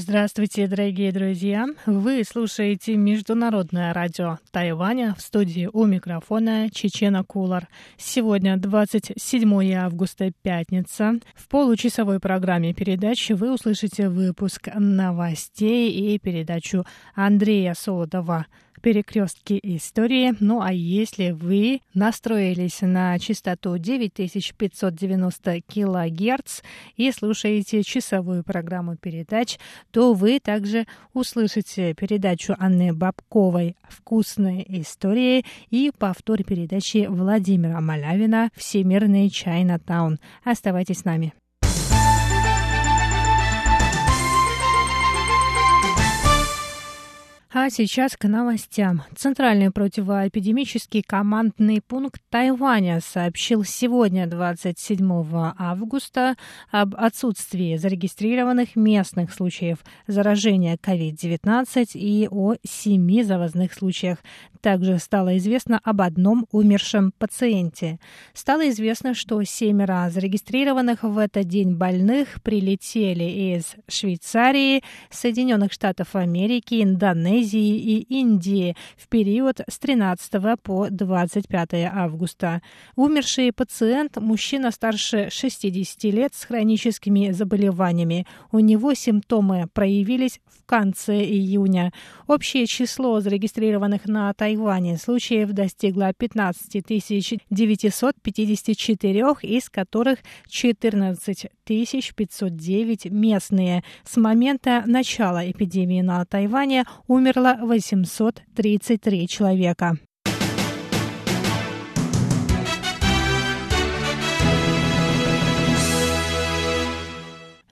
Здравствуйте, дорогие друзья! Вы слушаете Международное радио Тайваня в студии у микрофона Чечена Кулар. Сегодня 27 августа, пятница. В получасовой программе передачи вы услышите выпуск новостей и передачу Андрея Солодова перекрестки истории. Ну а если вы настроились на частоту 9590 килогерц и слушаете часовую программу передач, то вы также услышите передачу Анны Бабковой «Вкусные истории» и повтор передачи Владимира Малявина «Всемирный Чайна-таун». Оставайтесь с нами. А сейчас к новостям. Центральный противоэпидемический командный пункт Тайваня сообщил сегодня, 27 августа, об отсутствии зарегистрированных местных случаев заражения COVID-19 и о семи завозных случаях. Также стало известно об одном умершем пациенте. Стало известно, что семеро зарегистрированных в этот день больных прилетели из Швейцарии, Соединенных Штатов Америки, Индонезии и Индии в период с 13 по 25 августа. Умерший пациент – мужчина старше 60 лет с хроническими заболеваниями. У него симптомы проявились в конце июня. Общее число зарегистрированных на Тайване случаев достигла 15 954, из которых 14 509 местные. С момента начала эпидемии на Тайване умерло 833 человека.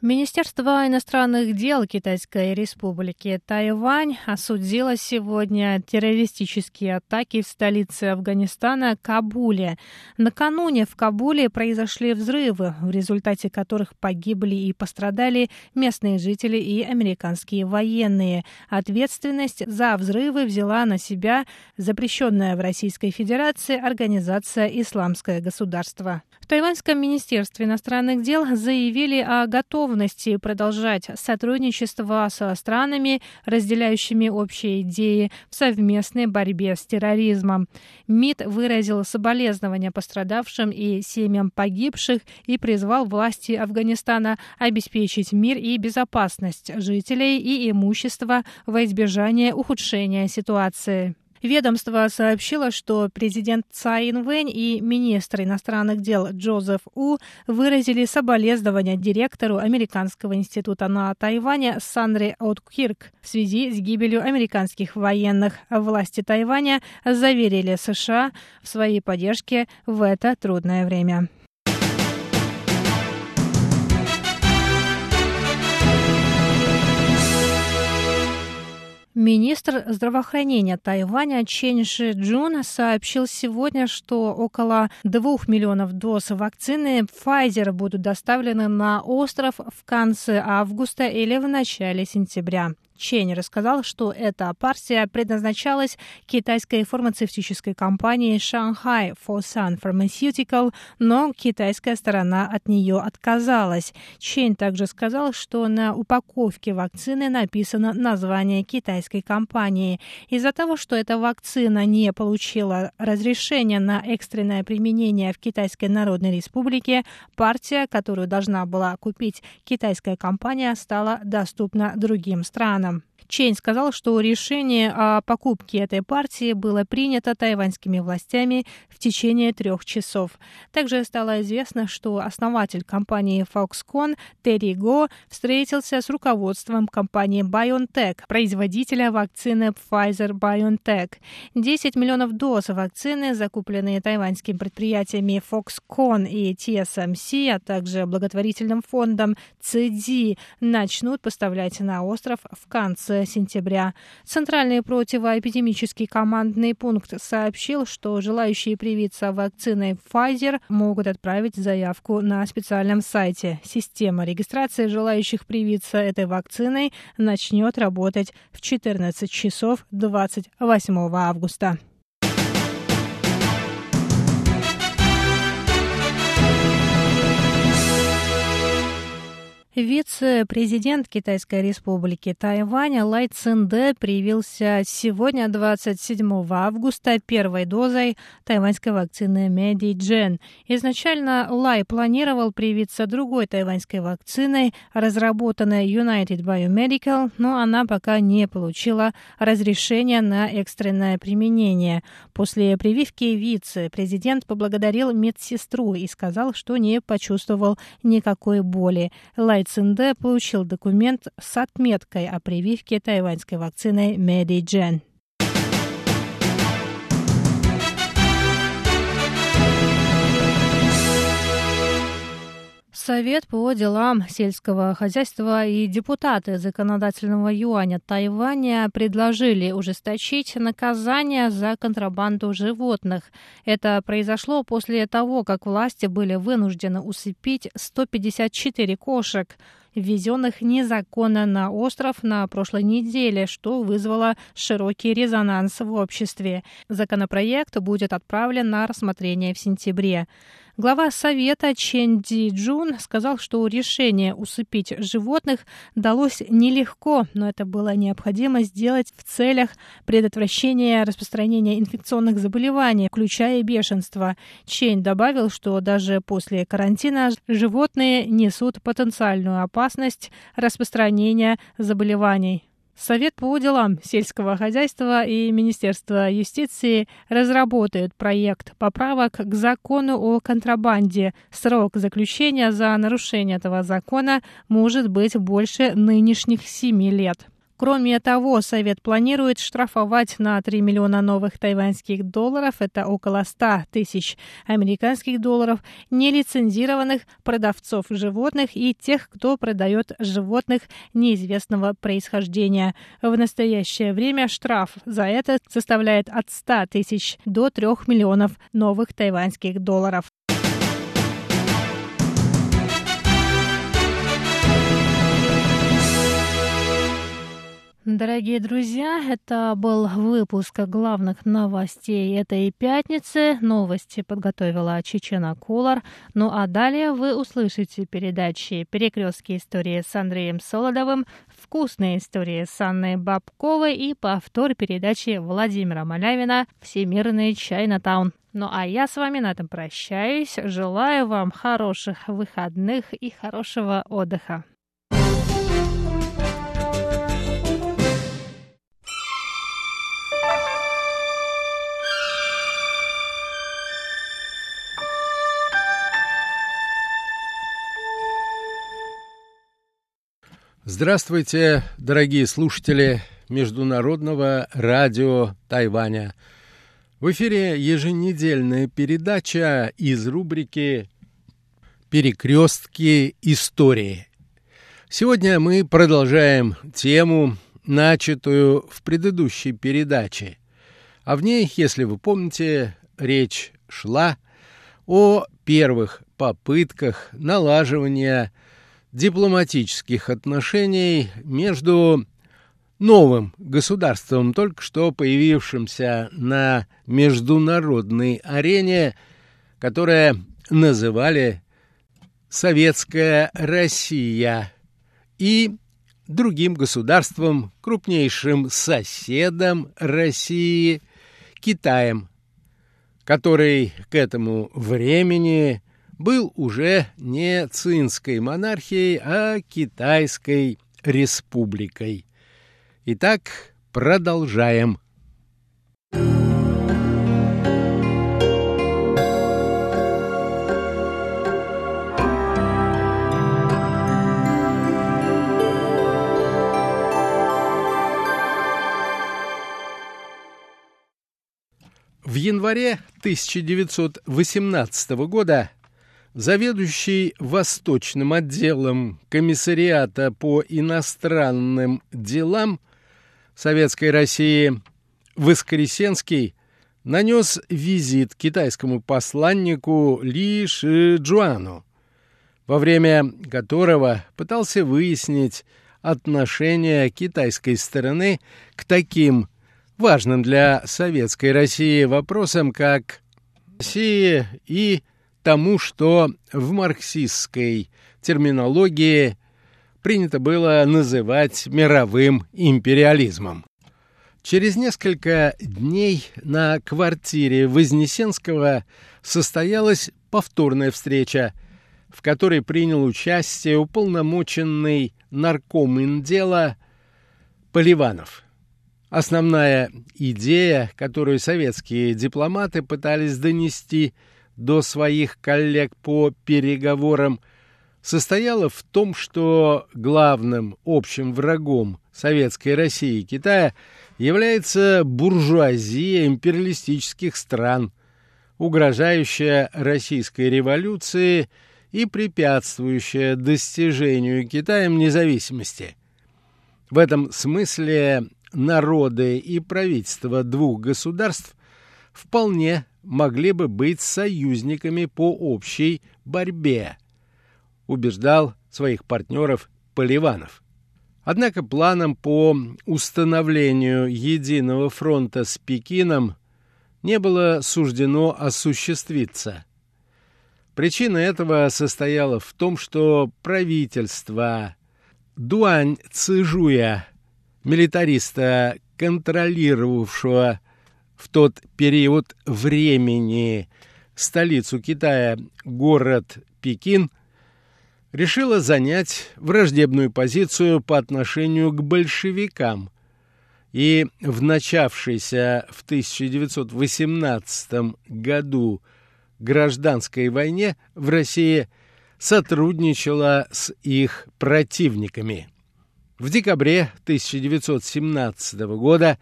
Министерство иностранных дел Китайской республики Тайвань осудило сегодня террористические атаки в столице Афганистана Кабуле. Накануне в Кабуле произошли взрывы, в результате которых погибли и пострадали местные жители и американские военные. Ответственность за взрывы взяла на себя запрещенная в Российской Федерации организация «Исламское государство». В Тайваньском министерстве иностранных дел заявили о готовности продолжать сотрудничество со странами, разделяющими общие идеи в совместной борьбе с терроризмом. МИД выразил соболезнования пострадавшим и семьям погибших и призвал власти Афганистана обеспечить мир и безопасность жителей и имущества во избежание ухудшения ситуации. Ведомство сообщило, что президент Цай Инвэнь и министр иностранных дел Джозеф У выразили соболезнования директору Американского института на Тайване Санре Откирк в связи с гибелью американских военных. Власти Тайваня заверили США в своей поддержке в это трудное время. Министр здравоохранения Тайваня Чен Ши Джун сообщил сегодня, что около двух миллионов доз вакцины Pfizer будут доставлены на остров в конце августа или в начале сентября. Чень рассказал, что эта партия предназначалась китайской фармацевтической компании Shanghai Fosun Pharmaceutical, но китайская сторона от нее отказалась. Чень также сказал, что на упаковке вакцины написано название китайской компании. Из-за того, что эта вакцина не получила разрешения на экстренное применение в Китайской Народной Республике, партия, которую должна была купить китайская компания, стала доступна другим странам. Чейн сказал, что решение о покупке этой партии было принято тайваньскими властями в течение трех часов. Также стало известно, что основатель компании Foxconn Терри Го встретился с руководством компании BioNTech, производителя вакцины Pfizer-BioNTech. 10 миллионов доз вакцины, закупленные тайваньскими предприятиями Foxconn и TSMC, а также благотворительным фондом CIDI, начнут поставлять на остров в конце сентября. Центральный противоэпидемический командный пункт сообщил, что желающие привиться вакциной Pfizer могут отправить заявку на специальном сайте. Система регистрации желающих привиться этой вакциной начнет работать в 14 часов 28 августа. Вице-президент Китайской республики Тайвань Лай Цинде привился сегодня, 27 августа, первой дозой тайваньской вакцины Медиджен. Изначально Лай планировал привиться другой тайваньской вакциной, разработанной United Biomedical, но она пока не получила разрешения на экстренное применение. После прививки вице-президент поблагодарил медсестру и сказал, что не почувствовал никакой боли. Лай Цинде получил документ с отметкой о прививке тайваньской вакциной Медиджен. Совет по делам сельского хозяйства и депутаты законодательного юаня Тайваня предложили ужесточить наказание за контрабанду животных. Это произошло после того, как власти были вынуждены усыпить 154 кошек ввезенных незаконно на остров на прошлой неделе, что вызвало широкий резонанс в обществе. Законопроект будет отправлен на рассмотрение в сентябре. Глава Совета Чен Ди Джун сказал, что решение усыпить животных далось нелегко, но это было необходимо сделать в целях предотвращения распространения инфекционных заболеваний, включая бешенство. Чен добавил, что даже после карантина животные несут потенциальную опасность распространения заболеваний. Совет по делам сельского хозяйства и Министерство юстиции разработают проект поправок к закону о контрабанде. Срок заключения за нарушение этого закона может быть больше нынешних семи лет. Кроме того, Совет планирует штрафовать на 3 миллиона новых тайваньских долларов, это около 100 тысяч американских долларов, нелицензированных продавцов животных и тех, кто продает животных неизвестного происхождения. В настоящее время штраф за это составляет от 100 тысяч до 3 миллионов новых тайваньских долларов. Дорогие друзья, это был выпуск главных новостей этой пятницы. Новости подготовила Чечена Кулар. Ну а далее вы услышите передачи «Перекрестки истории» с Андреем Солодовым, «Вкусные истории» с Анной Бабковой и повтор передачи Владимира Малявина «Всемирный Чайнатаун». Ну а я с вами на этом прощаюсь. Желаю вам хороших выходных и хорошего отдыха. Здравствуйте, дорогие слушатели Международного радио Тайваня. В эфире еженедельная передача из рубрики «Перекрестки истории». Сегодня мы продолжаем тему, начатую в предыдущей передаче. А в ней, если вы помните, речь шла о первых попытках налаживания – дипломатических отношений между новым государством, только что появившимся на международной арене, которое называли Советская Россия, и другим государством, крупнейшим соседом России, Китаем, который к этому времени был уже не цинской монархией, а китайской республикой. Итак, продолжаем. В январе 1918 года заведующий Восточным отделом Комиссариата по иностранным делам Советской России Воскресенский нанес визит китайскому посланнику Ли Шиджуану, во время которого пытался выяснить отношение китайской стороны к таким важным для советской России вопросам, как Россия и тому, что в марксистской терминологии принято было называть мировым империализмом. Через несколько дней на квартире Вознесенского состоялась повторная встреча, в которой принял участие уполномоченный нарком дела Поливанов. Основная идея, которую советские дипломаты пытались донести до своих коллег по переговорам, состояла в том, что главным общим врагом Советской России и Китая – является буржуазия империалистических стран, угрожающая российской революции и препятствующая достижению Китаем независимости. В этом смысле народы и правительства двух государств вполне могли бы быть союзниками по общей борьбе, убеждал своих партнеров Поливанов. Однако планам по установлению единого фронта с Пекином не было суждено осуществиться. Причина этого состояла в том, что правительство Дуань Цижуя, милитариста, контролировавшего в тот период времени столицу Китая, город Пекин, решила занять враждебную позицию по отношению к большевикам и в начавшейся в 1918 году гражданской войне в России сотрудничала с их противниками. В декабре 1917 года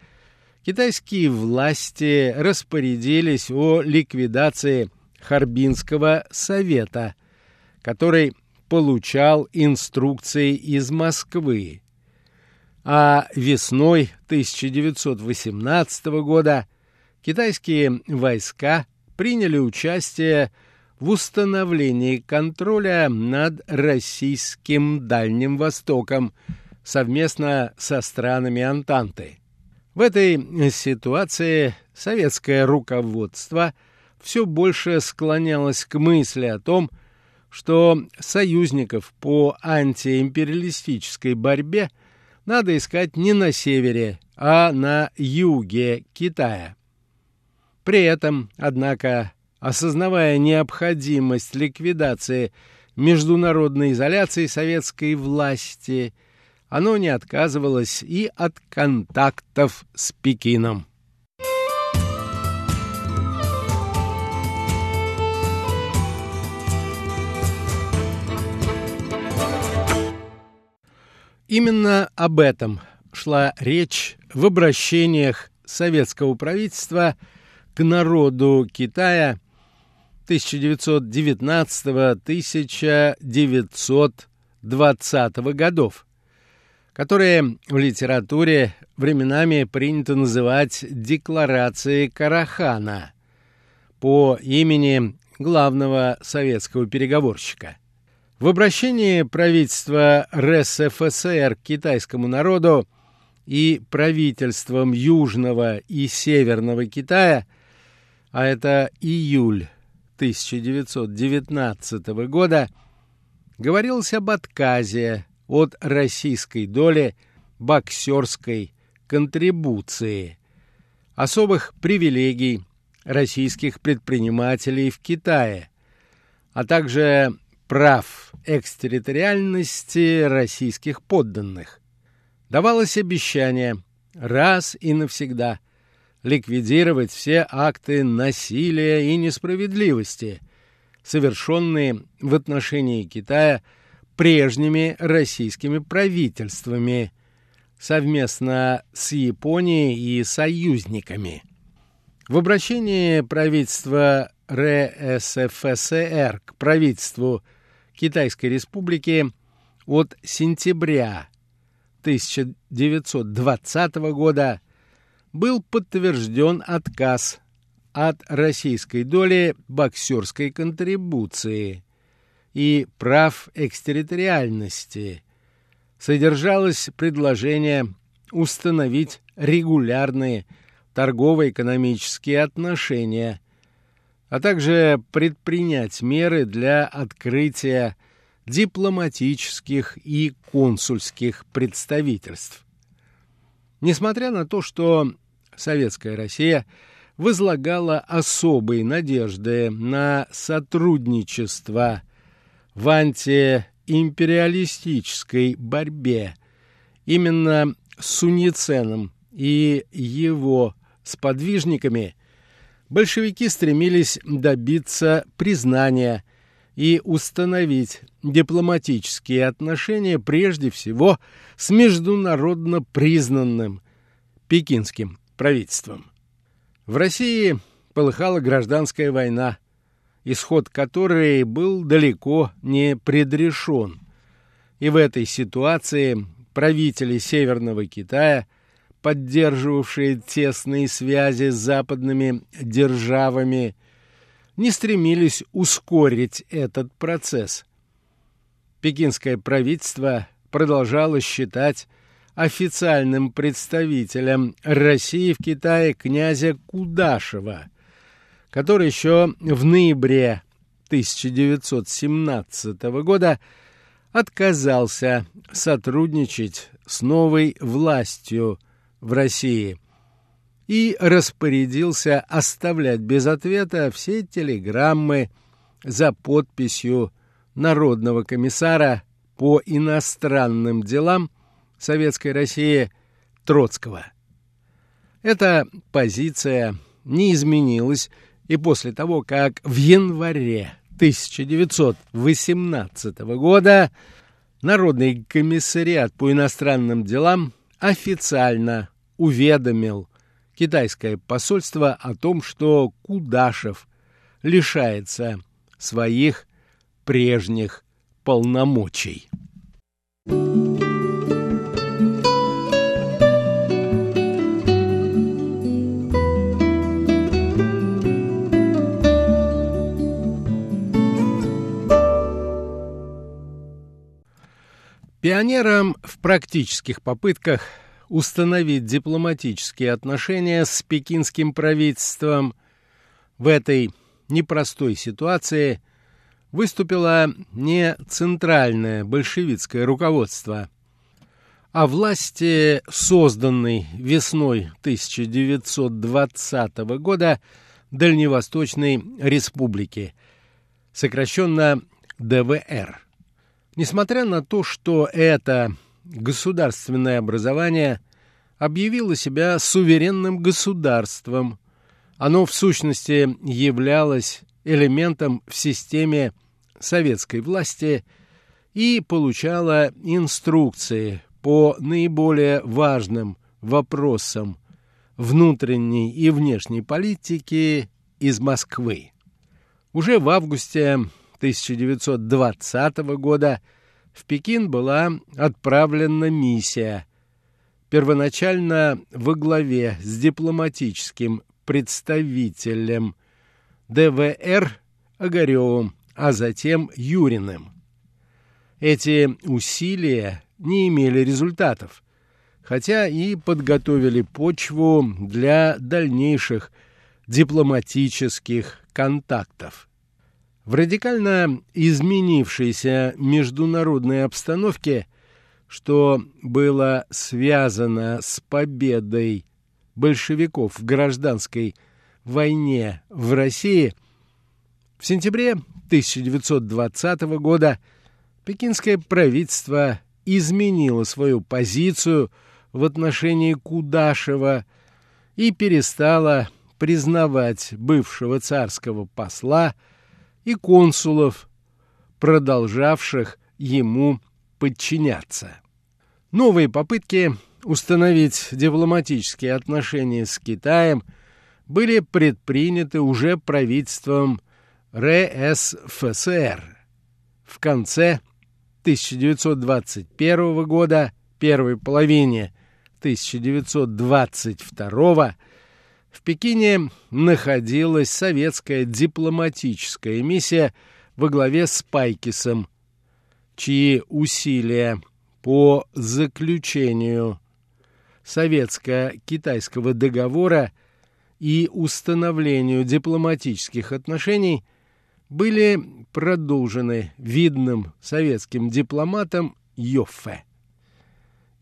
китайские власти распорядились о ликвидации Харбинского совета, который получал инструкции из Москвы. А весной 1918 года китайские войска приняли участие в установлении контроля над российским Дальним Востоком совместно со странами Антанты. В этой ситуации советское руководство все больше склонялось к мысли о том, что союзников по антиимпериалистической борьбе надо искать не на севере, а на юге Китая. При этом, однако, осознавая необходимость ликвидации международной изоляции советской власти, оно не отказывалось и от контактов с Пекином. Именно об этом шла речь в обращениях советского правительства к народу Китая 1919-1920 годов, которые в литературе временами принято называть «Декларацией Карахана» по имени главного советского переговорщика – в обращении правительства РСФСР к китайскому народу и правительством Южного и Северного Китая, а это июль 1919 года, говорилось об отказе от российской доли боксерской контрибуции, особых привилегий российских предпринимателей в Китае, а также прав экстерриториальности российских подданных. Давалось обещание раз и навсегда ликвидировать все акты насилия и несправедливости, совершенные в отношении Китая прежними российскими правительствами совместно с Японией и союзниками. В обращении правительства РСФСР к правительству Китайской Республики от сентября 1920 года был подтвержден отказ от российской доли боксерской контрибуции и прав экстерриториальности. Содержалось предложение установить регулярные торгово-экономические отношения, а также предпринять меры для открытия дипломатических и консульских представительств. Несмотря на то, что Советская Россия возлагала особые надежды на сотрудничество в антиимпериалистической борьбе именно с Суниценом и его сподвижниками, большевики стремились добиться признания и установить дипломатические отношения прежде всего с международно признанным пекинским правительством. В России полыхала гражданская война, исход которой был далеко не предрешен. И в этой ситуации правители Северного Китая, поддерживавшие тесные связи с западными державами, не стремились ускорить этот процесс. Пекинское правительство продолжало считать официальным представителем России в Китае князя Кудашева, который еще в ноябре 1917 года отказался сотрудничать с новой властью в России и распорядился оставлять без ответа все телеграммы за подписью Народного комиссара по иностранным делам Советской России Троцкого. Эта позиция не изменилась и после того, как в январе 1918 года Народный комиссариат по иностранным делам официально уведомил китайское посольство о том, что Кудашев лишается своих прежних полномочий. Пионерам в практических попытках установить дипломатические отношения с пекинским правительством в этой непростой ситуации выступило не центральное большевистское руководство, а власти, созданной весной 1920 года Дальневосточной Республики, сокращенно ДВР. Несмотря на то, что это государственное образование объявило себя суверенным государством, оно в сущности являлось элементом в системе советской власти и получало инструкции по наиболее важным вопросам внутренней и внешней политики из Москвы. Уже в августе 1920 года в Пекин была отправлена миссия, первоначально во главе с дипломатическим представителем ДВР Огаревым, а затем Юриным. Эти усилия не имели результатов, хотя и подготовили почву для дальнейших дипломатических контактов. В радикально изменившейся международной обстановке, что было связано с победой большевиков в гражданской войне в России, в сентябре 1920 года пекинское правительство изменило свою позицию в отношении Кудашева и перестало признавать бывшего царского посла – и консулов, продолжавших ему подчиняться. Новые попытки установить дипломатические отношения с Китаем были предприняты уже правительством РСФСР. В конце 1921 года первой половине 1922 в Пекине находилась советская дипломатическая миссия во главе с Пайкисом, чьи усилия по заключению советско-китайского договора и установлению дипломатических отношений были продолжены видным советским дипломатом Йоффе.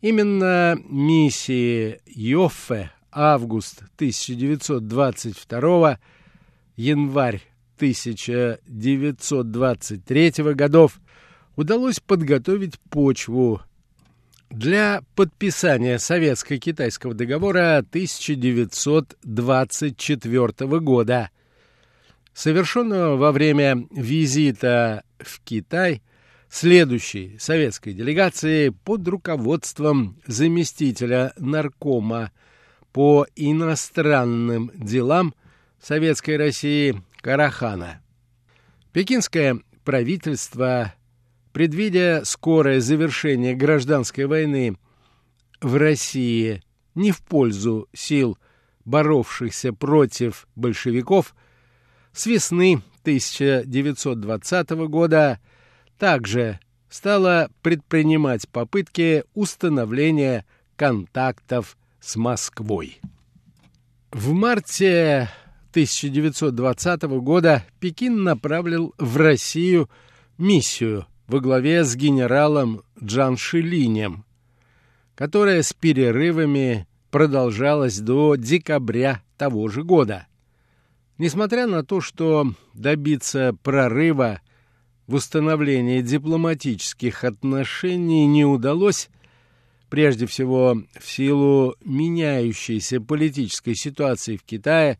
Именно миссии Йоффе август 1922 январь 1923 годов удалось подготовить почву для подписания Советско-Китайского договора 1924 года, совершенного во время визита в Китай следующей советской делегации под руководством заместителя наркома по иностранным делам Советской России Карахана. Пекинское правительство предвидя скорое завершение гражданской войны в России не в пользу сил, боровшихся против большевиков, с весны 1920 года также стала предпринимать попытки установления контактов с Москвой. В марте 1920 года Пекин направил в Россию миссию во главе с генералом Джаншилинем, которая с перерывами продолжалась до декабря того же года. Несмотря на то, что добиться прорыва в установлении дипломатических отношений не удалось, прежде всего в силу меняющейся политической ситуации в Китае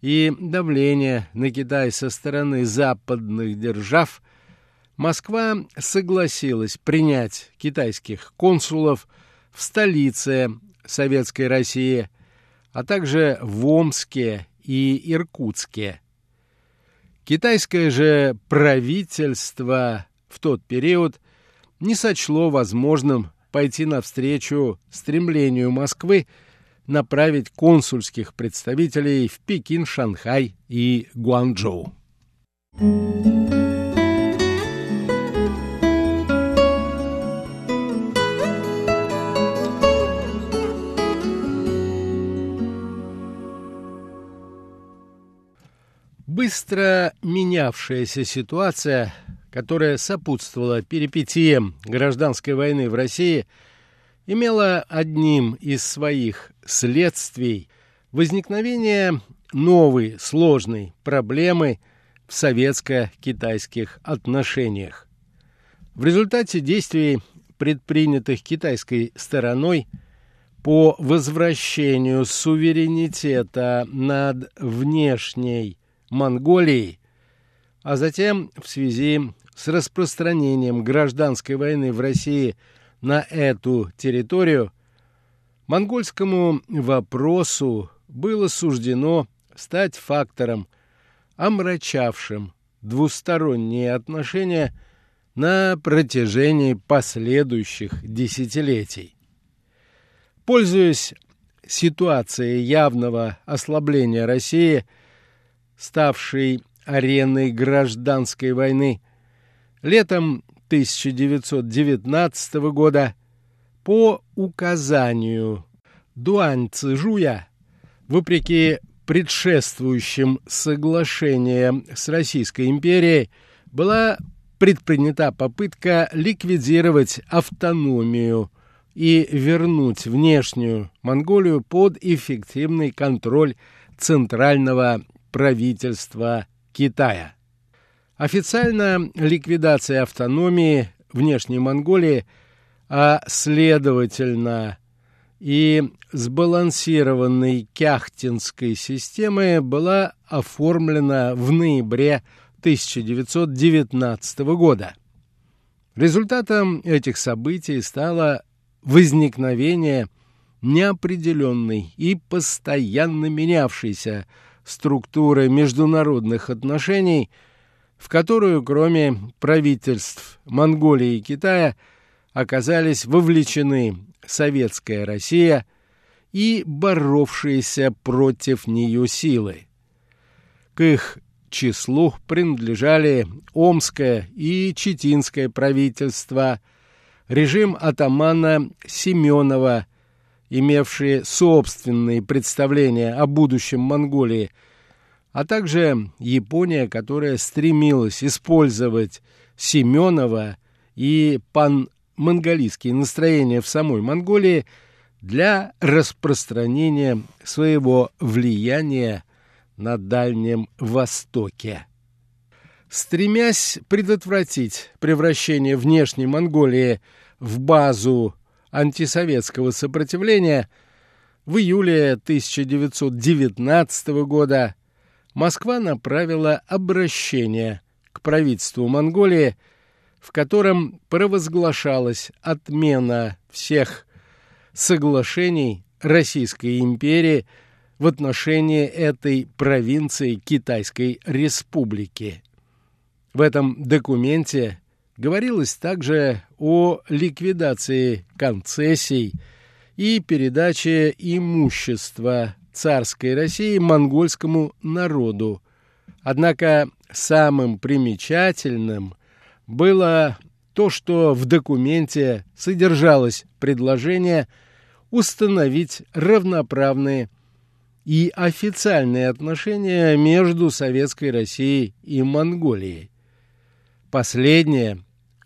и давления на Китай со стороны западных держав – Москва согласилась принять китайских консулов в столице Советской России, а также в Омске и Иркутске. Китайское же правительство в тот период не сочло возможным пойти навстречу стремлению Москвы направить консульских представителей в Пекин, Шанхай и Гуанчжоу. Быстро менявшаяся ситуация, которая сопутствовала перипетиям гражданской войны в России, имела одним из своих следствий возникновение новой сложной проблемы в советско-китайских отношениях. В результате действий, предпринятых китайской стороной по возвращению суверенитета над внешней Монголией, а затем в связи с распространением гражданской войны в России на эту территорию, монгольскому вопросу было суждено стать фактором, омрачавшим двусторонние отношения на протяжении последующих десятилетий. Пользуясь ситуацией явного ослабления России – ставшей ареной гражданской войны, летом 1919 года по указанию Дуань Цзуя, вопреки предшествующим соглашениям с Российской империей, была предпринята попытка ликвидировать автономию и вернуть внешнюю Монголию под эффективный контроль Центрального правительства Китая. Официально ликвидация автономии внешней Монголии, а следовательно и сбалансированной кяхтинской системы была оформлена в ноябре 1919 года. Результатом этих событий стало возникновение неопределенной и постоянно менявшейся структуры международных отношений, в которую, кроме правительств Монголии и Китая, оказались вовлечены советская Россия и боровшиеся против нее силы. К их числу принадлежали Омское и Читинское правительства, режим атамана Семенова, имевшие собственные представления о будущем Монголии, а также Япония, которая стремилась использовать Семенова и пан-монголийские настроения в самой Монголии для распространения своего влияния на Дальнем Востоке. Стремясь предотвратить превращение внешней Монголии в базу антисоветского сопротивления, в июле 1919 года Москва направила обращение к правительству Монголии, в котором провозглашалась отмена всех соглашений Российской империи в отношении этой провинции Китайской Республики. В этом документе говорилось также о ликвидации концессий и передаче имущества царской России монгольскому народу. Однако самым примечательным было то, что в документе содержалось предложение установить равноправные и официальные отношения между Советской Россией и Монголией. Последнее,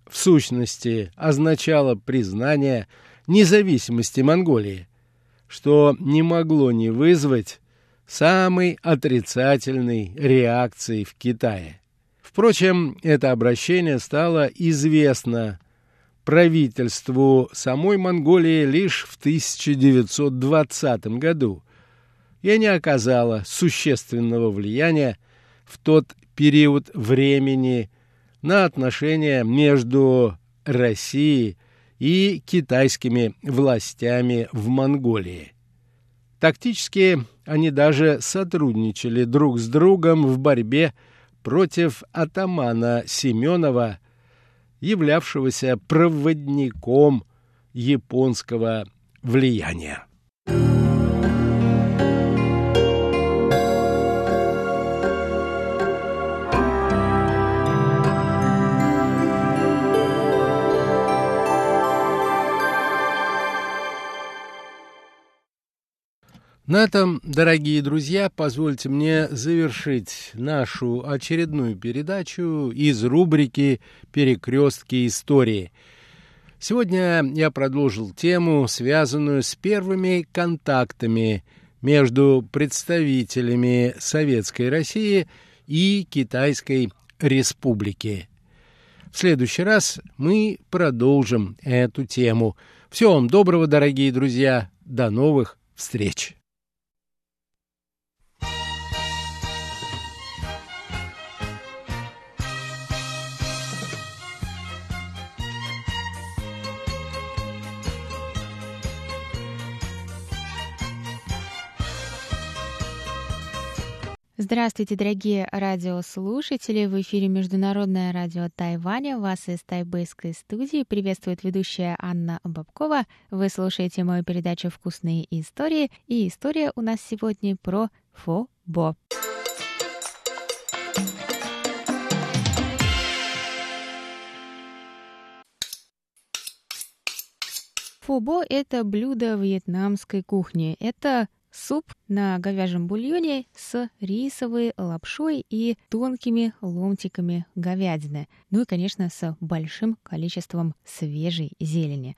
в сущности, означало признание независимости Монголии, что не могло не вызвать самой отрицательной реакции в Китае. Впрочем, это обращение стало известно правительству самой Монголии лишь в 1920 году – и не оказала существенного влияния в тот период времени на отношения между Россией и китайскими властями в Монголии. Тактически они даже сотрудничали друг с другом в борьбе против атамана Семенова, являвшегося проводником японского влияния. На этом, дорогие друзья, позвольте мне завершить нашу очередную передачу из рубрики «Перекрестки истории». Сегодня я продолжил тему, связанную с первыми контактами между представителями Советской России и Китайской Республики. В следующий раз мы продолжим эту тему. Всего вам доброго, дорогие друзья. До новых встреч! Здравствуйте, дорогие радиослушатели! В эфире Международное радио Тайваня. Вас из тайбэйской студии приветствует ведущая Анна Бабкова. Вы слушаете мою передачу «Вкусные истории». И история у нас сегодня про фо-бо. Фобо – это блюдо вьетнамской кухни. Это Суп на говяжьем бульоне с рисовой лапшой и тонкими ломтиками говядины. Ну и, конечно, с большим количеством свежей зелени.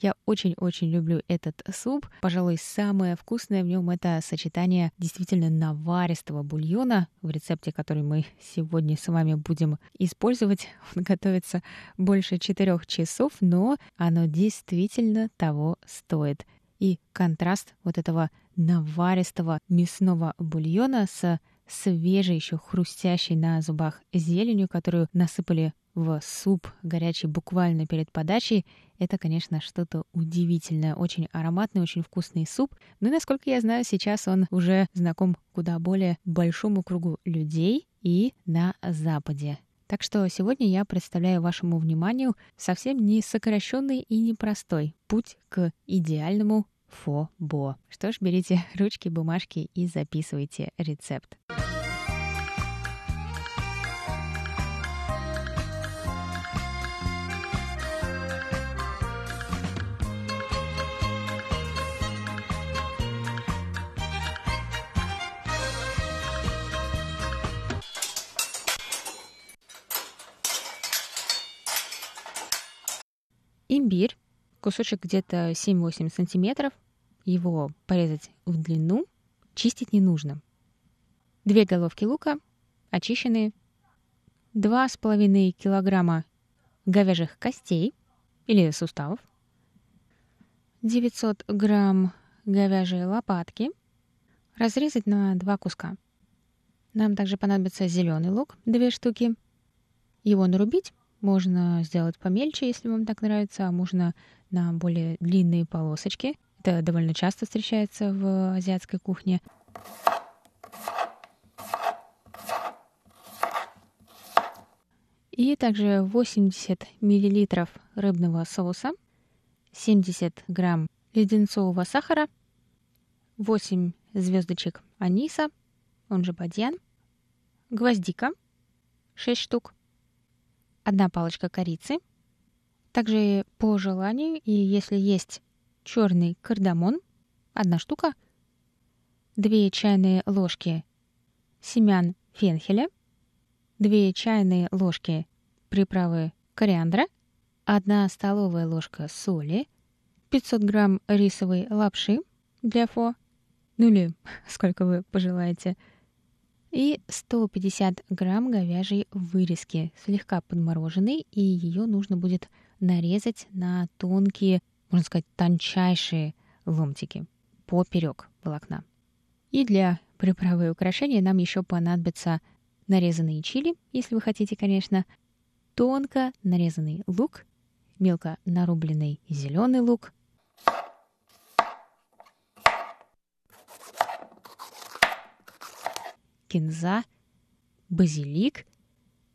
Я очень-очень люблю этот суп. Пожалуй, самое вкусное в нем это сочетание действительно наваристого бульона, в рецепте, который мы сегодня с вами будем использовать. Он готовится больше четырех часов, но оно действительно того стоит. И контраст вот этого наваристого мясного бульона с свежей, еще хрустящей на зубах зеленью, которую насыпали в суп горячий буквально перед подачей, это, конечно, что-то удивительное. Очень ароматный, очень вкусный суп. Ну и, насколько я знаю, сейчас он уже знаком куда более большому кругу людей и на Западе. Так что сегодня я представляю вашему вниманию совсем не сокращенный и непростой путь к идеальному фо-бо. Что ж, берите ручки, бумажки и записывайте рецепт. Имбирь, кусочек где-то 7-8 сантиметров, его порезать в длину, чистить не нужно. Две головки лука, очищенные, 2,5 килограмма говяжьих костей или суставов, 900 грамм говяжьей лопатки, разрезать на два куска. Нам также понадобится зеленый лук, две штуки. Его нарубить можно сделать помельче, если вам так нравится, а можно на более длинные полосочки. Это довольно часто встречается в азиатской кухне. И также 80 миллилитров рыбного соуса, 70 грамм леденцового сахара, 8 звездочек аниса, он же бадьян, гвоздика, 6 штук, одна палочка корицы, также по желанию, и если есть черный кардамон, одна штука, две чайные ложки семян фенхеля, две чайные ложки приправы кориандра, одна столовая ложка соли, 500 грамм рисовой лапши для фо, ну или сколько вы пожелаете, и 150 грамм говяжьей вырезки, слегка подмороженной, и ее нужно будет нарезать на тонкие можно сказать, тончайшие ломтики поперек волокна. И для приправы и украшения нам еще понадобится нарезанные чили, если вы хотите, конечно, тонко нарезанный лук, мелко нарубленный зеленый лук, кинза, базилик,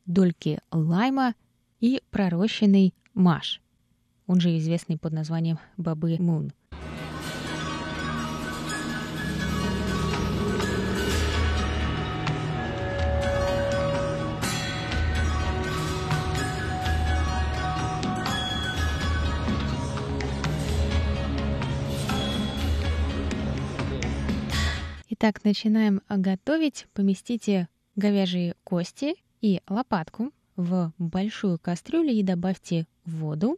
дольки лайма и пророщенный маш – он же известный под названием Бабы Мун. Итак, начинаем готовить. Поместите говяжьи кости и лопатку в большую кастрюлю и добавьте воду,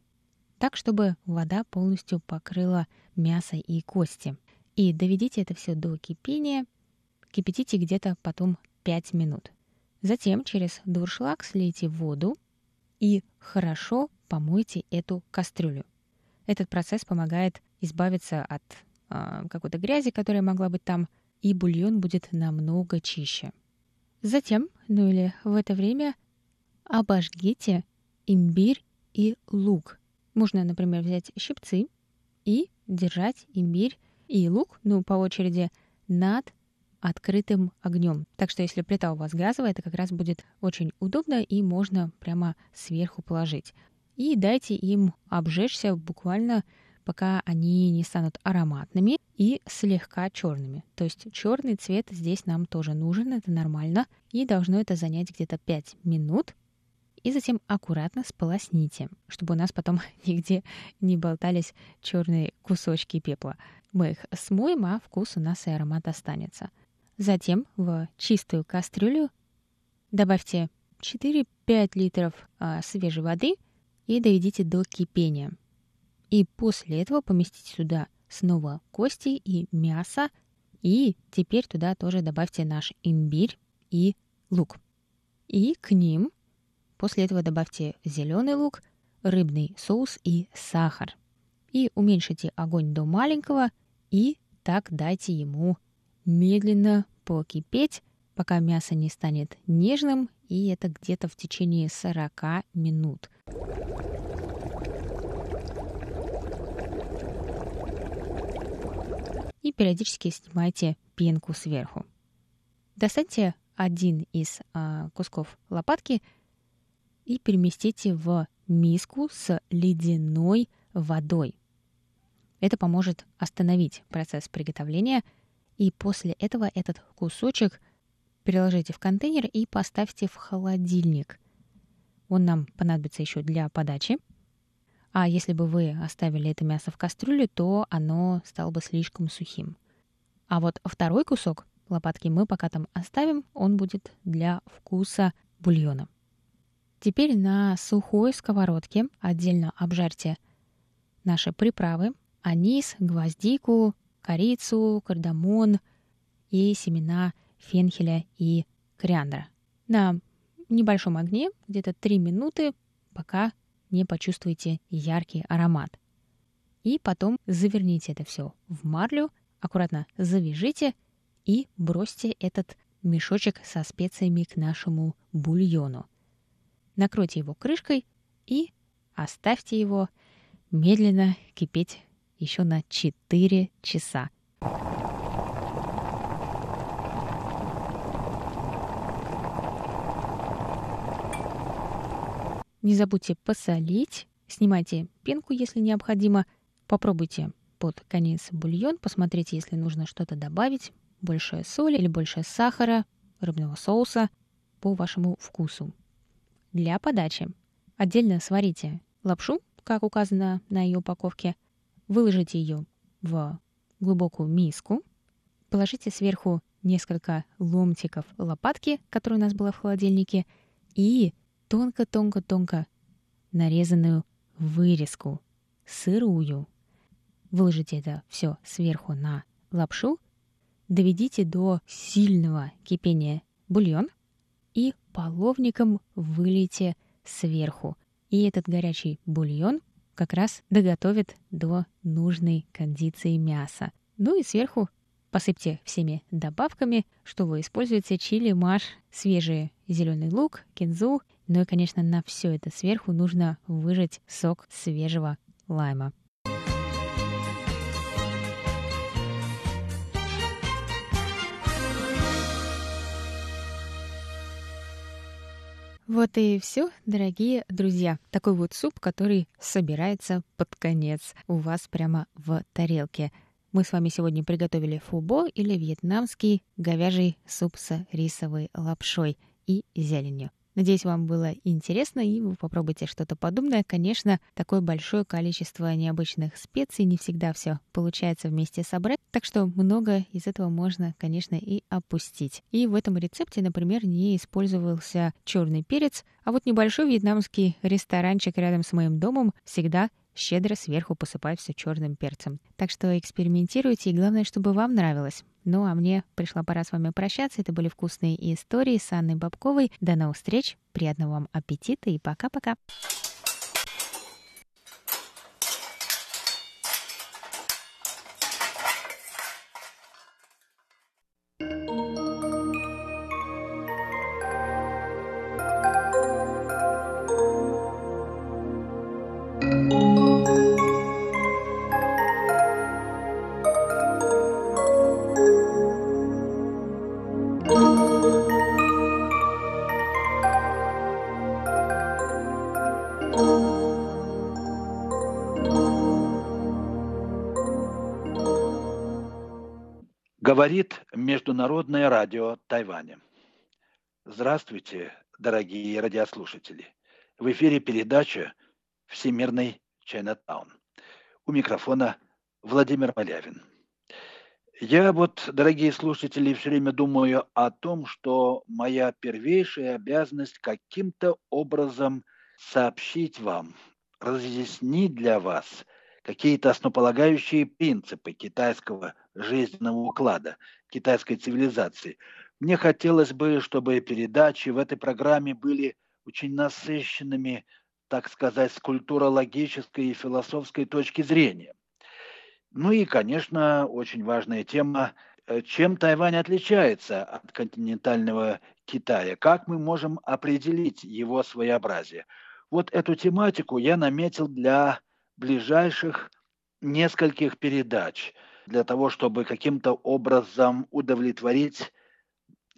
так, чтобы вода полностью покрыла мясо и кости. И доведите это все до кипения. Кипятите где-то потом 5 минут. Затем через дуршлаг слейте воду и хорошо помойте эту кастрюлю. Этот процесс помогает избавиться от э, какой-то грязи, которая могла быть там, и бульон будет намного чище. Затем, ну или в это время, обожгите имбирь и лук можно, например, взять щипцы и держать имбирь и лук, ну, по очереди, над открытым огнем. Так что если плита у вас газовая, это как раз будет очень удобно и можно прямо сверху положить. И дайте им обжечься буквально пока они не станут ароматными и слегка черными. То есть черный цвет здесь нам тоже нужен, это нормально. И должно это занять где-то 5 минут и затем аккуратно сполосните, чтобы у нас потом нигде не болтались черные кусочки пепла. Мы их смоем, а вкус у нас и аромат останется. Затем в чистую кастрюлю добавьте 4-5 литров а, свежей воды и доведите до кипения. И после этого поместите сюда снова кости и мясо, и теперь туда тоже добавьте наш имбирь и лук. И к ним После этого добавьте зеленый лук, рыбный соус и сахар. И уменьшите огонь до маленького и так дайте ему медленно покипеть, пока мясо не станет нежным, и это где-то в течение 40 минут. И периодически снимайте пенку сверху. Достаньте один из а, кусков лопатки и переместите в миску с ледяной водой. Это поможет остановить процесс приготовления, и после этого этот кусочек переложите в контейнер и поставьте в холодильник. Он нам понадобится еще для подачи. А если бы вы оставили это мясо в кастрюле, то оно стало бы слишком сухим. А вот второй кусок лопатки мы пока там оставим, он будет для вкуса бульона. Теперь на сухой сковородке отдельно обжарьте наши приправы, анис, гвоздику, корицу, кардамон и семена фенхеля и кориандра. На небольшом огне, где-то 3 минуты, пока не почувствуете яркий аромат. И потом заверните это все в марлю, аккуратно завяжите и бросьте этот мешочек со специями к нашему бульону. Накройте его крышкой и оставьте его медленно кипеть еще на 4 часа. Не забудьте посолить, снимайте пенку, если необходимо. Попробуйте под конец бульон, посмотрите, если нужно что-то добавить, больше соли или больше сахара, рыбного соуса по вашему вкусу. Для подачи. Отдельно сварите лапшу, как указано на ее упаковке, выложите ее в глубокую миску, положите сверху несколько ломтиков лопатки, которая у нас была в холодильнике, и тонко-тонко-тонко нарезанную вырезку, сырую. Выложите это все сверху на лапшу, доведите до сильного кипения бульон и половником вылейте сверху. И этот горячий бульон как раз доготовит до нужной кондиции мяса. Ну и сверху посыпьте всеми добавками, что вы используете чили, маш, свежий зеленый лук, кинзу ну и, конечно, на все это сверху нужно выжать сок свежего лайма. Вот и все, дорогие друзья. Такой вот суп, который собирается под конец у вас прямо в тарелке. Мы с вами сегодня приготовили фубо или вьетнамский говяжий суп с рисовой лапшой и зеленью. Надеюсь, вам было интересно, и вы попробуйте что-то подобное. Конечно, такое большое количество необычных специй не всегда все получается вместе собрать, так что много из этого можно, конечно, и опустить. И в этом рецепте, например, не использовался черный перец, а вот небольшой вьетнамский ресторанчик рядом с моим домом всегда щедро сверху посыпать все черным перцем. Так что экспериментируйте, и главное, чтобы вам нравилось. Ну а мне пришла пора с вами прощаться. Это были вкусные истории с Анной Бабковой. До новых встреч, приятного вам аппетита и пока-пока. Говорит Международное радио Тайваня. Здравствуйте, дорогие радиослушатели. В эфире передача «Всемирный Чайнатаун». У микрофона Владимир Малявин. Я вот, дорогие слушатели, все время думаю о том, что моя первейшая обязанность каким-то образом сообщить вам, разъяснить для вас какие-то основополагающие принципы китайского жизненного уклада, китайской цивилизации. Мне хотелось бы, чтобы передачи в этой программе были очень насыщенными, так сказать, с культурологической и философской точки зрения. Ну и, конечно, очень важная тема, э, чем Тайвань отличается от континентального Китая, как мы можем определить его своеобразие. Вот эту тематику я наметил для ближайших нескольких передач – для того, чтобы каким-то образом удовлетворить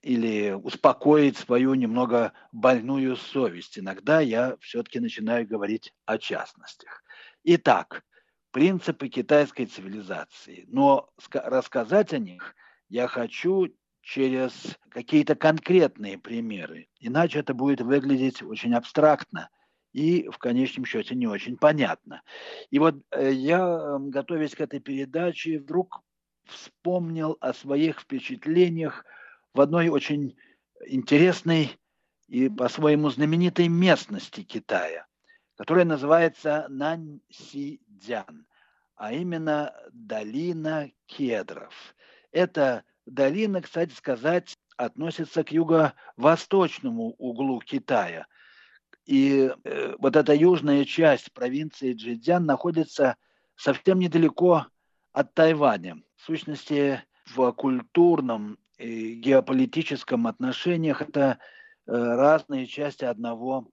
или успокоить свою немного больную совесть. Иногда я все-таки начинаю говорить о частностях. Итак, принципы китайской цивилизации. Но рассказать о них я хочу через какие-то конкретные примеры. Иначе это будет выглядеть очень абстрактно и в конечном счете не очень понятно. И вот э, я, готовясь к этой передаче, вдруг вспомнил о своих впечатлениях в одной очень интересной и по-своему знаменитой местности Китая, которая называется Наньсидзян, а именно долина кедров. Это долина, кстати сказать, относится к юго-восточному углу Китая. И э, вот эта южная часть провинции Джидзян находится совсем недалеко от Тайваня. В сущности, в культурном и геополитическом отношениях это э, разные части одного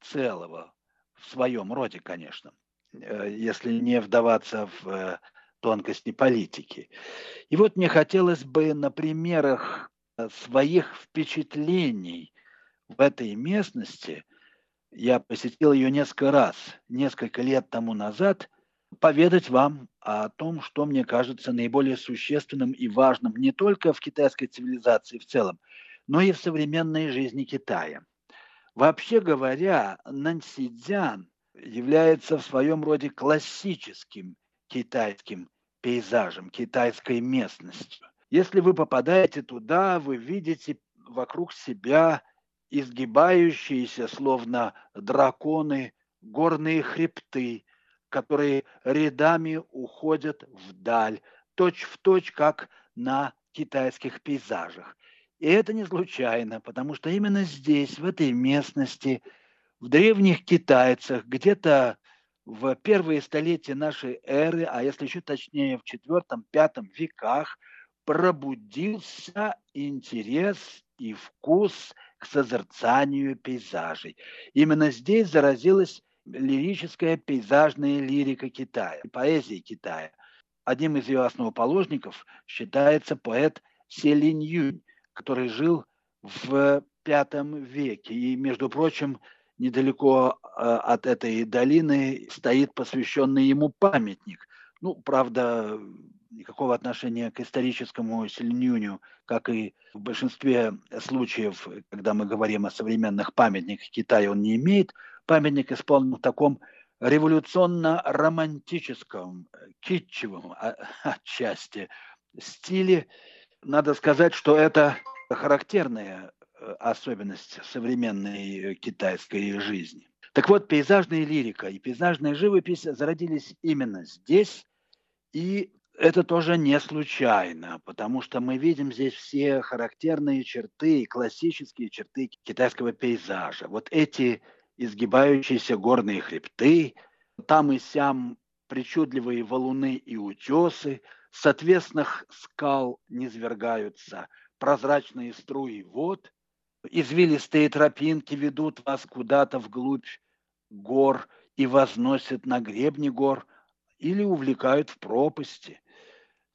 целого, в своем роде, конечно, э, если не вдаваться в э, тонкости политики. И вот мне хотелось бы на примерах своих впечатлений в этой местности, я посетил ее несколько раз, несколько лет тому назад – поведать вам о том, что мне кажется наиболее существенным и важным не только в китайской цивилизации в целом, но и в современной жизни Китая. Вообще говоря, Нансидзян является в своем роде классическим китайским пейзажем, китайской местностью. Если вы попадаете туда, вы видите вокруг себя изгибающиеся, словно драконы, горные хребты, которые рядами уходят вдаль, точь в точь, как на китайских пейзажах. И это не случайно, потому что именно здесь, в этой местности, в древних китайцах, где-то в первые столетия нашей эры, а если еще точнее в четвертом-пятом веках, пробудился интерес и вкус к созерцанию пейзажей. Именно здесь заразилась лирическая пейзажная лирика Китая, поэзия Китая. Одним из ее основоположников считается поэт Селинь Юнь, который жил в V веке. И, между прочим, недалеко э, от этой долины стоит посвященный ему памятник. Ну, правда, никакого отношения к историческому Сильнюню, как и в большинстве случаев, когда мы говорим о современных памятниках Китая, он не имеет памятник исполнен в таком революционно-романтическом, китчевом а, отчасти стиле. Надо сказать, что это характерная э, особенность современной китайской жизни. Так вот, пейзажная лирика и пейзажная живопись зародились именно здесь, и это тоже не случайно, потому что мы видим здесь все характерные черты, классические черты китайского пейзажа. Вот эти изгибающиеся горные хребты, там и сям причудливые валуны и утесы, с отвесных скал низвергаются прозрачные струи вод, извилистые тропинки ведут вас куда-то вглубь гор и возносят на гребни гор или увлекают в пропасти.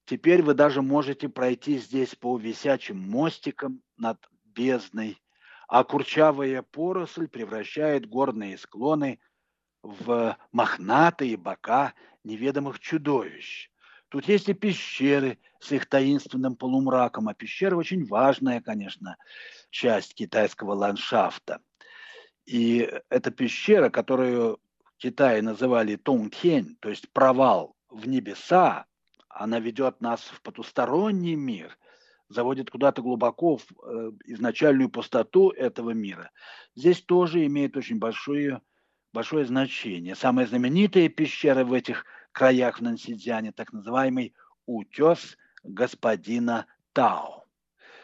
Теперь вы даже можете пройти здесь по висячим мостикам над бездной а курчавая поросль превращает горные склоны в мохнатые бока неведомых чудовищ. Тут есть и пещеры с их таинственным полумраком, а пещера очень важная, конечно, часть китайского ландшафта. И эта пещера, которую Китае называли Тонгтень, то есть провал в небеса, она ведет нас в потусторонний мир – заводит куда-то глубоко в э, изначальную пустоту этого мира. Здесь тоже имеет очень большое, большое значение. Самая знаменитая пещера в этих краях в Нансидзяне, так называемый утес господина Тао.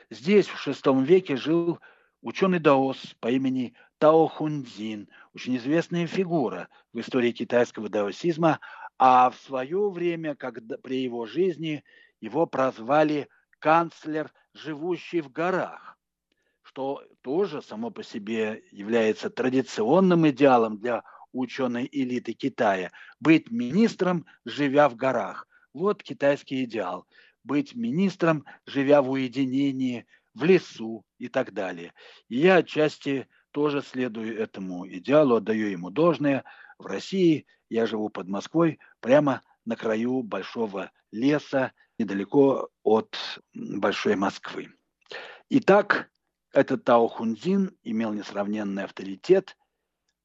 Здесь в VI веке жил ученый даос по имени Тао Хунзин, очень известная фигура в истории китайского даосизма, а в свое время, когда при его жизни, его прозвали – канцлер, живущий в горах, что тоже само по себе является традиционным идеалом для ученой элиты Китая. Быть министром, живя в горах. Вот китайский идеал. Быть министром, живя в уединении, в лесу и так далее. И я отчасти тоже следую этому идеалу, отдаю ему должное. В России я живу под Москвой, прямо на краю большого леса, недалеко от Большой Москвы. Итак, этот Тао Хунзин имел несравненный авторитет,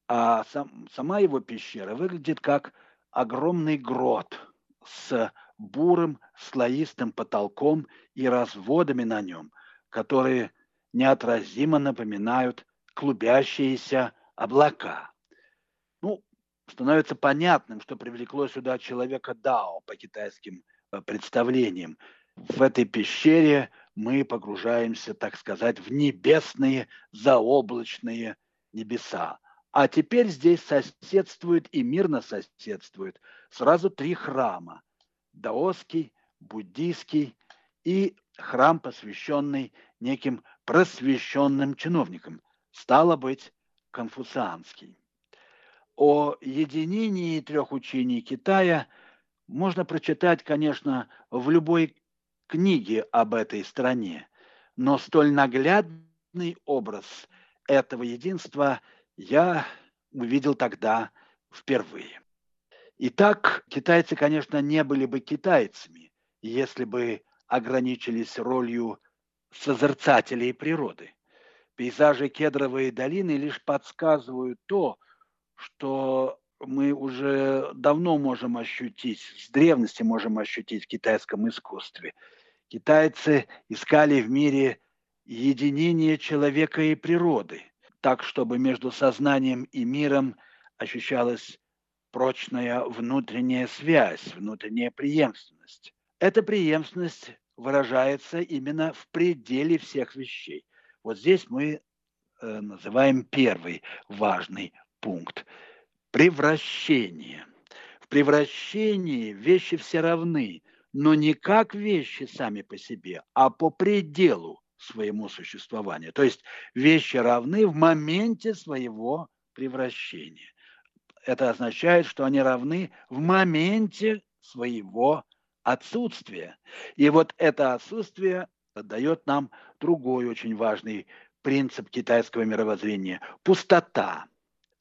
а сам, сама его пещера выглядит как огромный грот с бурым слоистым потолком и разводами на нем, которые неотразимо напоминают клубящиеся облака. Ну, становится понятным, что привлекло сюда человека Дао по китайским э, представлениям. В этой пещере мы погружаемся, так сказать, в небесные заоблачные небеса. А теперь здесь соседствует и мирно соседствует сразу три храма. Даосский, буддийский и храм, посвященный неким просвещенным чиновникам. Стало быть, конфуцианский. О единении трех учений Китая можно прочитать, конечно, в любой книге об этой стране, но столь наглядный образ этого единства я увидел тогда впервые. Итак, китайцы, конечно, не были бы китайцами, если бы ограничились ролью созерцателей природы. Пейзажи кедровой долины лишь подсказывают то, что мы уже давно можем ощутить, с древности можем ощутить в китайском искусстве. Китайцы искали в мире единение человека и природы, так, чтобы между сознанием и миром ощущалась прочная внутренняя связь, внутренняя преемственность. Эта преемственность выражается именно в пределе всех вещей. Вот здесь мы э, называем первый важный пункт – превращение. В превращении вещи все равны, но не как вещи сами по себе, а по пределу своему существованию. То есть вещи равны в моменте своего превращения. Это означает, что они равны в моменте своего отсутствия. И вот это отсутствие дает нам другой очень важный принцип китайского мировоззрения – пустота.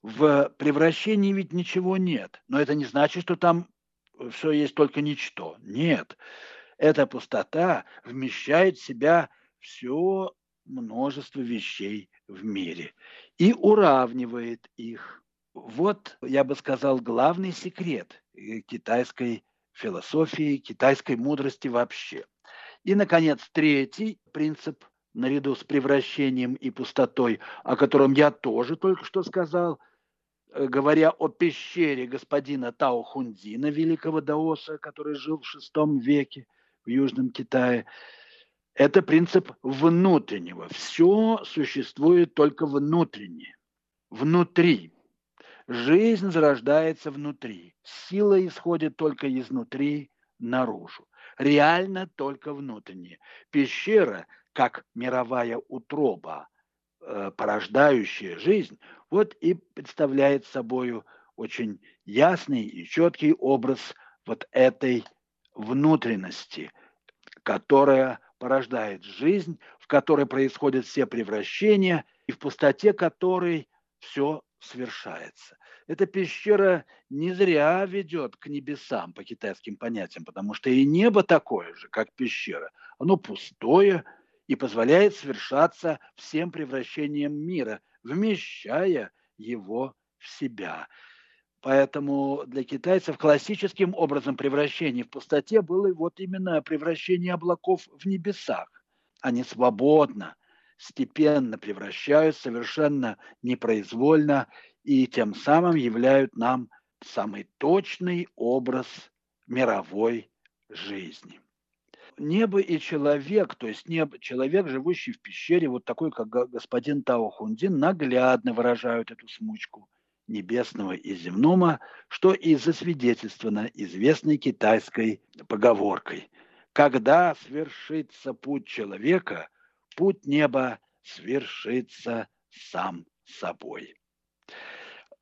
В превращении ведь ничего нет, но это не значит, что там все есть только ничто. Нет, эта пустота вмещает в себя все множество вещей в мире и уравнивает их. Вот, я бы сказал, главный секрет китайской философии, китайской мудрости вообще. И, наконец, третий принцип, наряду с превращением и пустотой, о котором я тоже только что сказал, э, говоря о пещере господина Тао Хунзина, великого даоса, который жил в шестом веке в Южном Китае, это принцип внутреннего. Все существует только внутренне, внутри. Жизнь зарождается внутри. Сила исходит только изнутри наружу. Реально только внутренне. Пещера, как мировая утроба, э, порождающая жизнь, вот и представляет собой очень ясный и четкий образ вот этой внутренности, которая порождает жизнь, в которой происходят все превращения, и в пустоте которой все свершается. Эта пещера не зря ведет к небесам по китайским понятиям, потому что и небо такое же, как пещера. Оно пустое и позволяет совершаться всем превращениям мира, вмещая его в себя. Поэтому для китайцев классическим образом превращения в пустоте было вот именно превращение облаков в небесах. Они свободно, степенно превращают совершенно непроизвольно и тем самым являют нам самый точный образ мировой жизни. Небо и человек, то есть небо, человек, живущий в пещере, вот такой, как господин Тао Хундин, наглядно выражают эту смучку небесного и земного, что и засвидетельствовано известной китайской поговоркой. Когда свершится путь человека, путь неба свершится сам собой.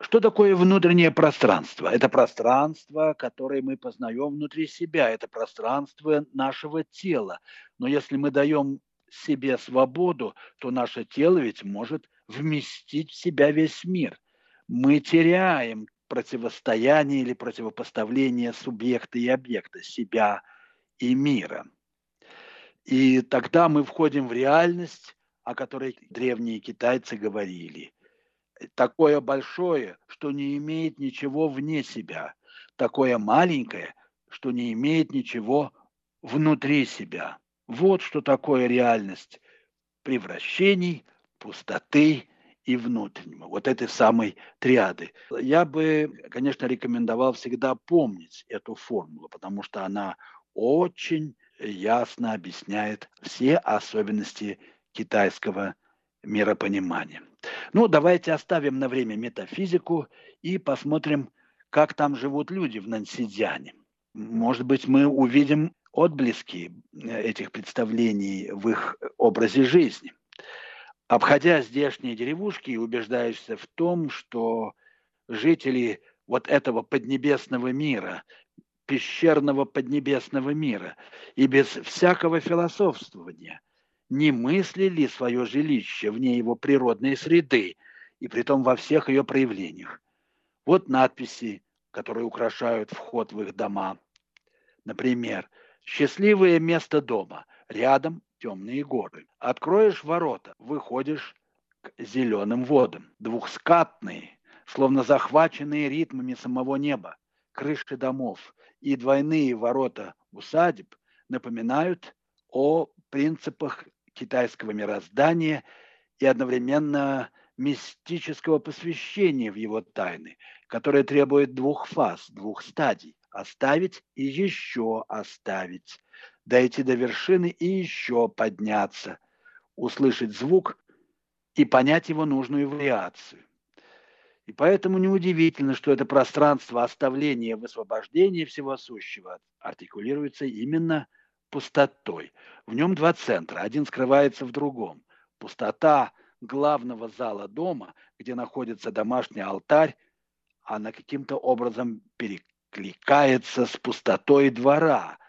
Что такое внутреннее пространство? Это пространство, которое мы познаем внутри себя, это пространство нашего тела. Но если мы даем себе свободу, то наше тело ведь может вместить в себя весь мир. Мы теряем противостояние или противопоставление субъекта и объекта, себя и мира. И тогда мы входим в реальность, о которой древние китайцы говорили. Такое большое, что не имеет ничего вне себя. Такое маленькое, что не имеет ничего внутри себя. Вот что такое реальность превращений, пустоты и внутреннего. Вот этой самой триады. Я бы, конечно, рекомендовал всегда помнить эту формулу, потому что она очень ясно объясняет все особенности китайского миропонимания. Ну, давайте оставим на время метафизику и посмотрим, как там живут люди в Нансидзяне. Может быть, мы увидим отблески этих представлений в их образе жизни. Обходя здешние деревушки, убеждаешься в том, что жители вот этого поднебесного мира, пещерного поднебесного мира, и без всякого философствования не мыслили свое жилище вне его природной среды, и притом во всех ее проявлениях. Вот надписи, которые украшают вход в их дома. Например, «Счастливое место дома. Рядом темные горы. Откроешь ворота, выходишь к зеленым водам. Двухскатные, словно захваченные ритмами самого неба, крыши домов и двойные ворота усадеб напоминают о принципах китайского мироздания и одновременно мистического посвящения в его тайны, которое требует двух фаз, двух стадий – оставить и еще оставить, дойти до вершины и еще подняться, услышать звук и понять его нужную вариацию. И поэтому неудивительно, что это пространство оставления высвобождения всего сущего артикулируется именно пустотой. В нем два центра, один скрывается в другом. Пустота главного зала дома, где находится домашний алтарь, она каким-то образом перекликается с пустотой двора,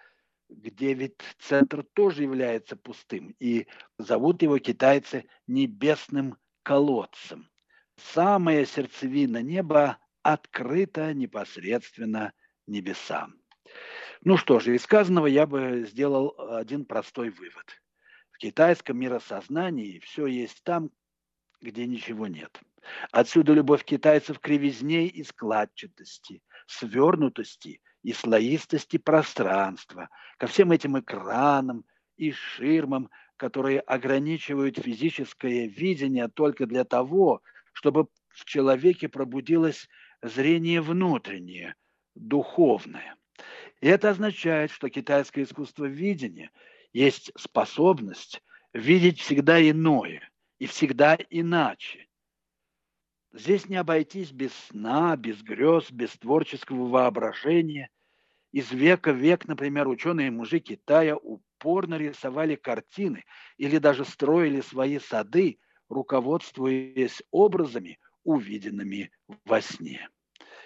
где ведь центр тоже является пустым, и зовут его китайцы небесным колодцем. Самая сердцевина неба открыта непосредственно небесам. Ну что же, из сказанного я бы сделал один простой вывод. В китайском миросознании все есть там, где ничего нет. Отсюда любовь китайцев к кривизне и складчатости, свернутости и слоистости пространства, ко всем этим экранам и ширмам, которые ограничивают физическое видение только для того, чтобы в человеке пробудилось зрение внутреннее, духовное. И это означает, что китайское искусство видения есть способность видеть всегда иное и всегда иначе. Здесь не обойтись без сна, без грез, без творческого воображения. Из века в век, например, ученые-мужи Китая упорно рисовали картины или даже строили свои сады, руководствуясь образами, увиденными во сне.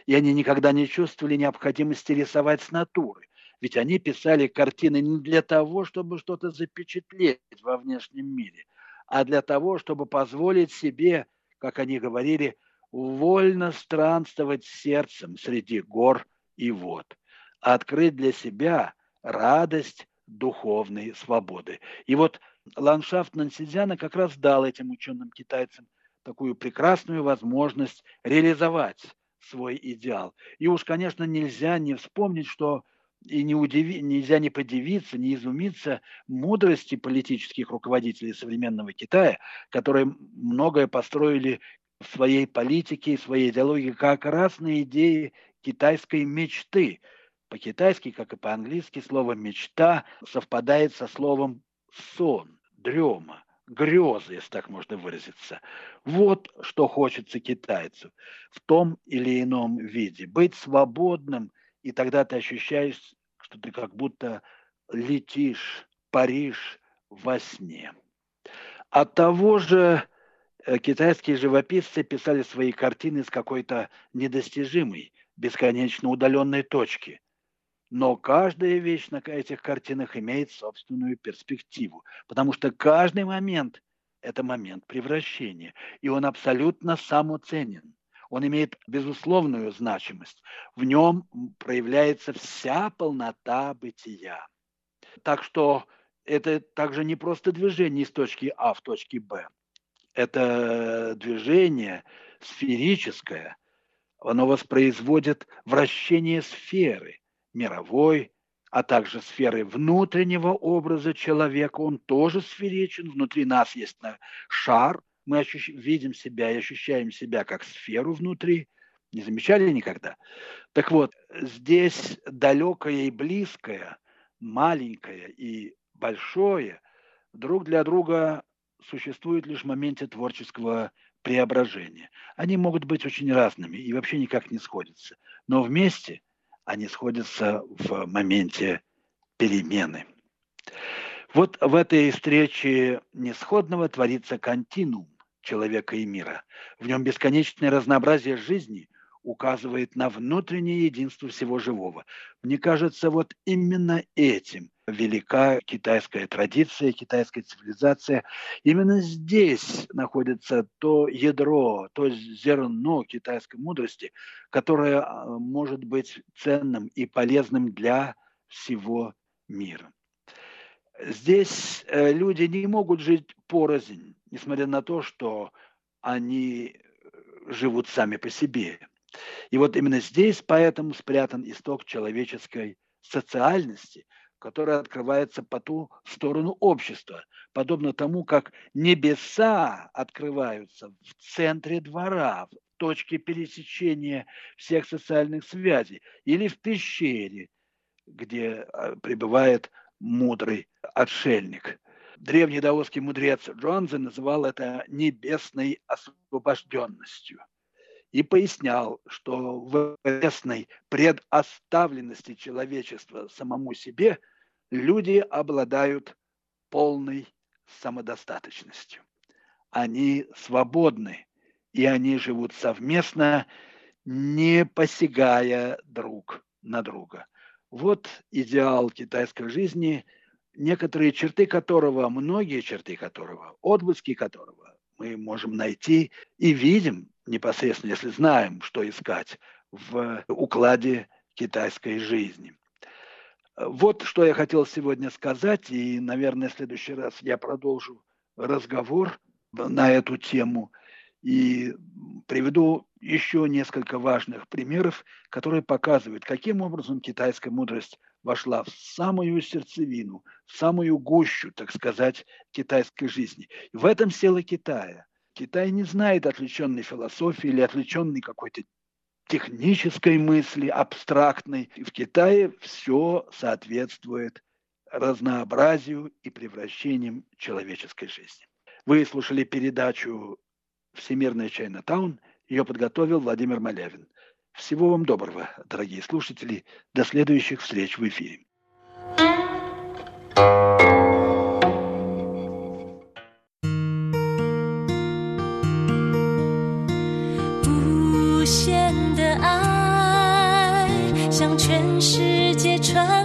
И они никогда не чувствовали необходимости рисовать с натуры, ведь они писали картины не для того, чтобы что-то запечатлеть во внешнем мире, а для того, чтобы позволить себе, как они говорили, вольно странствовать сердцем среди гор и вод – открыть для себя радость духовной свободы. И вот ландшафт Нансидзяна как раз дал этим ученым китайцам такую прекрасную возможность реализовать свой идеал. И уж, конечно, нельзя не вспомнить, что и не удиви, нельзя не подивиться, не изумиться мудрости политических руководителей современного Китая, которые многое построили в своей политике, в своей идеологии как раз на идеи китайской мечты – по-китайски, как и по-английски, слово «мечта» совпадает со словом «сон», «дрема», грезы, если так можно выразиться. Вот что хочется китайцу в том или ином виде. Быть свободным, и тогда ты ощущаешь, что ты как будто летишь, паришь во сне. От того же э, китайские живописцы писали свои картины с какой-то недостижимой, бесконечно удаленной точки – Но каждая вещь на этих картинах имеет собственную перспективу, потому что каждый момент – это момент превращения, и он абсолютно самоценен. Он имеет безусловную значимость. В нем проявляется вся полнота бытия. Так что это также не просто движение из точки А в точке Б. Это движение сферическое. Оно воспроизводит вращение сферы мировой, а также сферы внутреннего образа человека. Он тоже сферичен. Внутри нас есть шар. Мы ощущ... видим себя и ощущаем себя как сферу внутри. Не замечали никогда? Так вот, здесь далекое и близкое, маленькое и большое друг для друга существуют лишь в моменте творческого преображения. Они могут быть очень разными и вообще никак не сходятся. Но вместе они сходятся в моменте перемены. Вот в этой встрече несходного творится континуум человека и мира. В нем бесконечное разнообразие жизни – указывает на внутреннее единство всего живого. Мне кажется, вот именно этим велика китайская традиция, китайская цивилизация. Именно здесь находится то ядро, то зерно китайской мудрости, которое а, может быть ценным и полезным для всего мира. Здесь э, люди не могут жить порознь, несмотря на то, что они э, живут сами по себе. И вот именно здесь поэтому спрятан исток человеческой социальности, которая открывается по ту сторону общества, подобно тому, как небеса открываются в центре двора, в точке пересечения всех социальных связей, или в пещере, где а, пребывает мудрый отшельник. Древний даосский мудрец Джонзе называл это небесной освобожденностью – и пояснял, что в известной предоставленности человечества самому себе люди обладают полной самодостаточностью. Они свободны, и они живут совместно, не посягая друг на друга. Вот идеал китайской жизни, некоторые черты которого, многие черты которого, отблески которого мы можем найти и видим непосредственно, если знаем, что искать в укладе китайской жизни. Вот что я хотел сегодня сказать, и, наверное, в следующий раз я продолжу разговор на эту тему и приведу еще несколько важных примеров, которые показывают, каким образом китайская мудрость вошла в самую сердцевину, в самую гущу, так сказать, китайской жизни. В этом сила Китая. Китай не знает отвлеченной философии или отвлеченной какой-то технической мысли, абстрактной. И в Китае все соответствует разнообразию и превращениям человеческой жизни. Вы слушали передачу «Всемирная Чайна Таун». Ее подготовил Владимир Малявин. Всего вам доброго, дорогие слушатели. До следующих встреч в эфире. 无限的爱，向全世界传。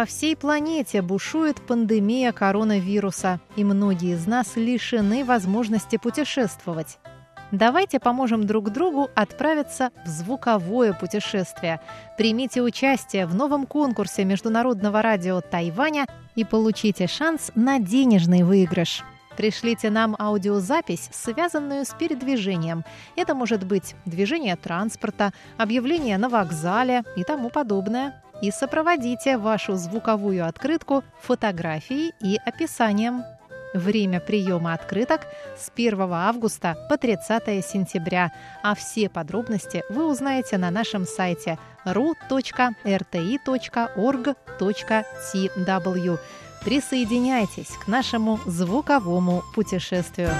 По всей планете бушует пандемия коронавируса, и многие из нас лишены возможности путешествовать. Давайте поможем друг другу отправиться в звуковое путешествие. Примите участие в новом конкурсе Международного радио Тайваня и получите шанс на денежный выигрыш. Пришлите нам аудиозапись, связанную с передвижением. Это может быть движение транспорта, объявление на вокзале и тому подобное и сопроводите вашу звуковую открытку фотографией и описанием. Время приема открыток с 1 августа по 30 сентября, а все подробности вы узнаете на нашем сайте ru.rti.org.tw. Присоединяйтесь к нашему звуковому путешествию.